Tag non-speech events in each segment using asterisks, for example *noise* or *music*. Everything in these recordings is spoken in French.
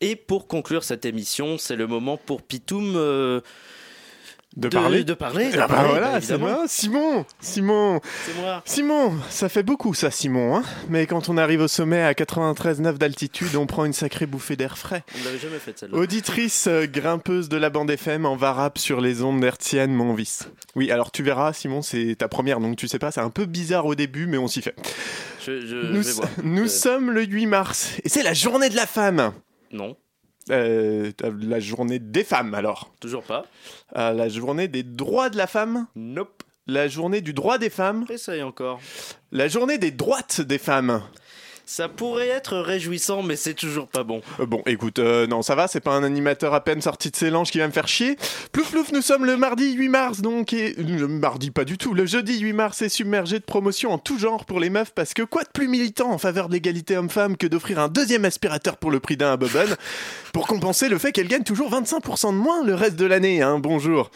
Et pour conclure cette émission, c'est le moment pour Pitoum euh, de, parler. De parler. Ah bah voilà, c'est moi. Simon, Simon. C'est moi. Simon, ça fait beaucoup ça, Simon. Hein Mais quand on arrive au sommet à 93,9 d'altitude, on prend une sacrée bouffée d'air frais. On l'avait jamais fait celle-là. Auditrice euh, grimpeuse de la bande FM en varap sur les ondes hertziennes, mon vice. Oui, alors tu verras, Simon, c'est ta première, donc tu sais pas, c'est un peu bizarre au début, mais on s'y fait. Je, je, Nous, je vais voir. nous Euh, sommes le 8 mars, et c'est la journée de la femme. Non, Euh, la journée des femmes, alors. toujours pas. Euh, la journée des droits de la femme. Nope. La journée du droit des femmes. Essaye encore. La journée des droites des femmes. Ça pourrait être réjouissant, mais c'est toujours pas bon. Euh, bon, écoute, euh, non, ça va, c'est pas un animateur à peine sorti de ses langes qui va me faire chier. Plouf plouf, nous sommes le mardi 8 mars, donc, et... Le mardi pas du tout, le jeudi 8 mars est submergé de promotions en tout genre pour les meufs, parce que quoi de plus militant en faveur de l'égalité homme-femme que d'offrir un deuxième aspirateur pour le prix d'un à Bobonne, pour compenser le fait qu'elle gagne toujours 25% de moins le reste de l'année, hein, bonjour.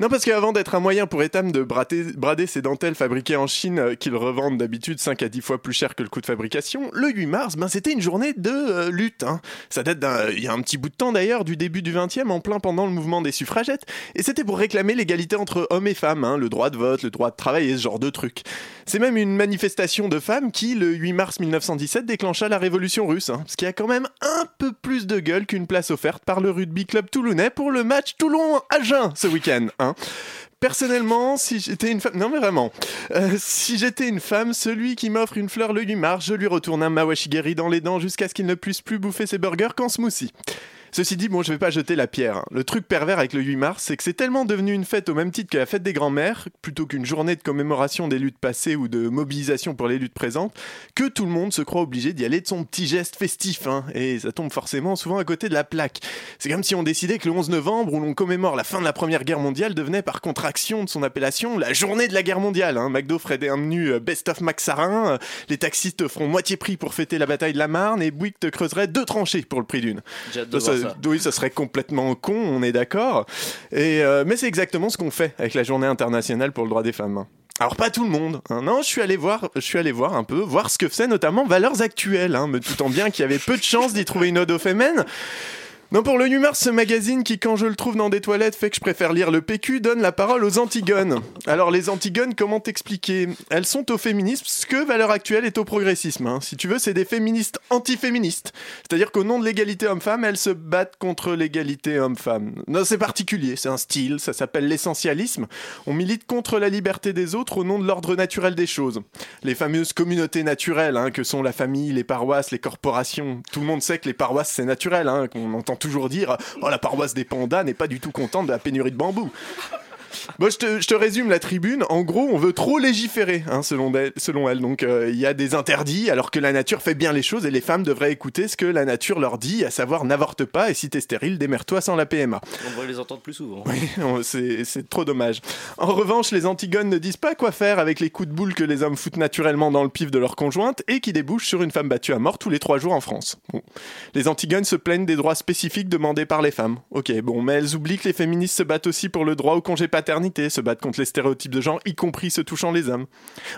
Non, parce qu'avant d'être un moyen pour Etam de brader, ses dentelles fabriquées en Chine, euh, qu'ils revendent d'habitude 5 à 10 fois plus cher que le coût de fabrication, le 8 mars, ben, c'était une journée de euh, lutte. hein. Ça date d'un. Il y a un petit bout de temps d'ailleurs, du début du 20e, en plein pendant le mouvement des suffragettes. Et c'était pour réclamer l'égalité entre hommes et femmes, hein, le droit de vote, le droit de travail et ce genre de trucs. C'est même une manifestation de femmes qui, le 8 mars 1917, déclencha la révolution russe, hein, ce qui a quand même un peu plus de gueule qu'une place offerte par le rugby club toulonnais pour le match Toulon-Agen ce week-end. Hein. Personnellement, si j'étais une femme, non mais vraiment, Euh, si j'étais une femme, celui qui m'offre une fleur le 8 mars, je lui retourne un mawashigiri dans les dents jusqu'à ce qu'il ne puisse plus bouffer ses burgers qu'en smoothie. Ceci dit, bon, je vais pas jeter la pierre. hein. Le truc pervers avec le 8 mars, c'est que c'est tellement devenu une fête au même titre que la fête des grands-mères, plutôt qu'une journée de commémoration des luttes passées ou de mobilisation pour les luttes présentes, que tout le monde se croit obligé d'y aller de son petit geste festif, hein, et ça tombe forcément souvent à côté de la plaque. C'est comme si on décidait que le 11 novembre, où l'on commémore la fin de la Première Guerre mondiale, devenait par contraction de son appellation la journée de la guerre mondiale. Hein. McDo ferait un menu euh, Best of Max Sarin, euh, les taxistes feront moitié prix pour fêter la bataille de la Marne, et Bouygues te creuserait deux tranchées pour le prix d'une. J'ai hâte de Ça, voir ça- oui, ça serait complètement con, on est d'accord. Et euh, mais c'est exactement ce qu'on fait avec la Journée internationale pour le droit des femmes. Alors pas tout le monde. hein. Non, je suis allé voir, je suis allé voir un peu, voir ce que c'est notamment Valeurs Actuelles, hein, me doutant bien qu'il y avait peu de chances d'y trouver une ode aux féminin. Non, pour le 8 mars, ce magazine qui, quand je le trouve dans des toilettes, fait que je préfère lire le PQ, donne la parole aux Antigones. Alors, les Antigones, comment t'expliquer? Elles sont au féminisme ce que Valeurs Actuelles est au progressisme. hein. Si tu veux, c'est des féministes antiféministes. C'est-à-dire qu'au nom de l'égalité homme-femme, elles se battent contre l'égalité homme-femme. Non, c'est particulier, c'est un style, ça s'appelle l'essentialisme. On milite contre la liberté des autres au nom de l'ordre naturel des choses. Les fameuses communautés naturelles, hein, que sont la famille, les paroisses, les corporations. Tout le monde sait que les paroisses, c'est naturel, hein, qu'on entend toujours dire « Oh, la paroisse des pandas n'est pas du tout contente de la pénurie de bambou ». Bon, je te, je te résume la tribune. En gros, on veut trop légiférer, hein, selon, elle, selon elle. Donc, euh, il y a des interdits, alors que la nature fait bien les choses et les femmes devraient écouter ce que la nature leur dit, à savoir n'avorte pas et si t'es stérile, démerde-toi sans la PMA. On devrait les entendre plus souvent. Oui, *laughs* c'est trop dommage. En revanche, les Antigones ne disent pas quoi faire avec les coups de boule que les hommes foutent naturellement dans le pif de leur conjointe et qui débouchent sur une femme battue à mort tous les trois jours en France. Bon. Les Antigones se plaignent des droits spécifiques demandés par les femmes. Ok, bon, mais elles oublient que les féministes se battent aussi pour le droit au congé se battent contre les stéréotypes de genre, y compris ceux touchant les hommes.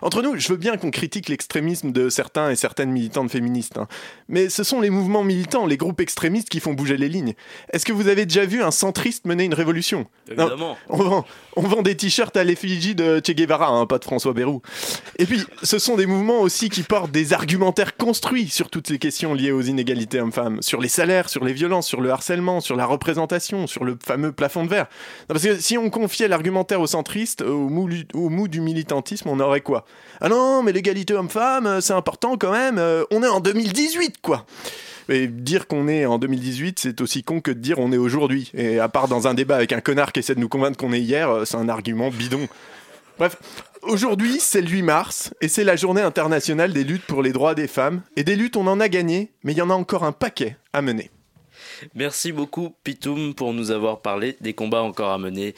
Entre nous, je veux bien qu'on critique l'extrémisme de certains et certaines militantes féministes, hein. mais ce sont les mouvements militants, les groupes extrémistes qui font bouger les lignes. Est-ce que vous avez déjà vu un centriste mener une révolution? Évidemment. on vend, on vend des t-shirts à l'effigie de Che Guevara, hein, pas de François Bayrou. Et puis, ce sont des mouvements aussi qui portent des argumentaires construits sur toutes les questions liées aux inégalités hommes-femmes, sur les salaires, sur les violences, sur le harcèlement, sur la représentation, sur le fameux plafond de verre. Non, parce que si on confiait l'argumentaire au mou, au mou du militantisme, on aurait quoi? Ah non, mais l'égalité homme-femme, euh, c'est important quand même, euh, on est en 2018, quoi et dire qu'on est en 2018, c'est aussi con que de dire on est aujourd'hui. Et à part dans un débat avec un connard qui essaie de nous convaincre qu'on est hier, euh, c'est un argument bidon. Bref, aujourd'hui, c'est le 8 mars, et c'est la journée internationale des luttes pour les droits des femmes. Et des luttes, on en a gagné, mais il y en a encore un paquet à mener. Merci beaucoup, Pitoum, pour nous avoir parlé des combats encore à mener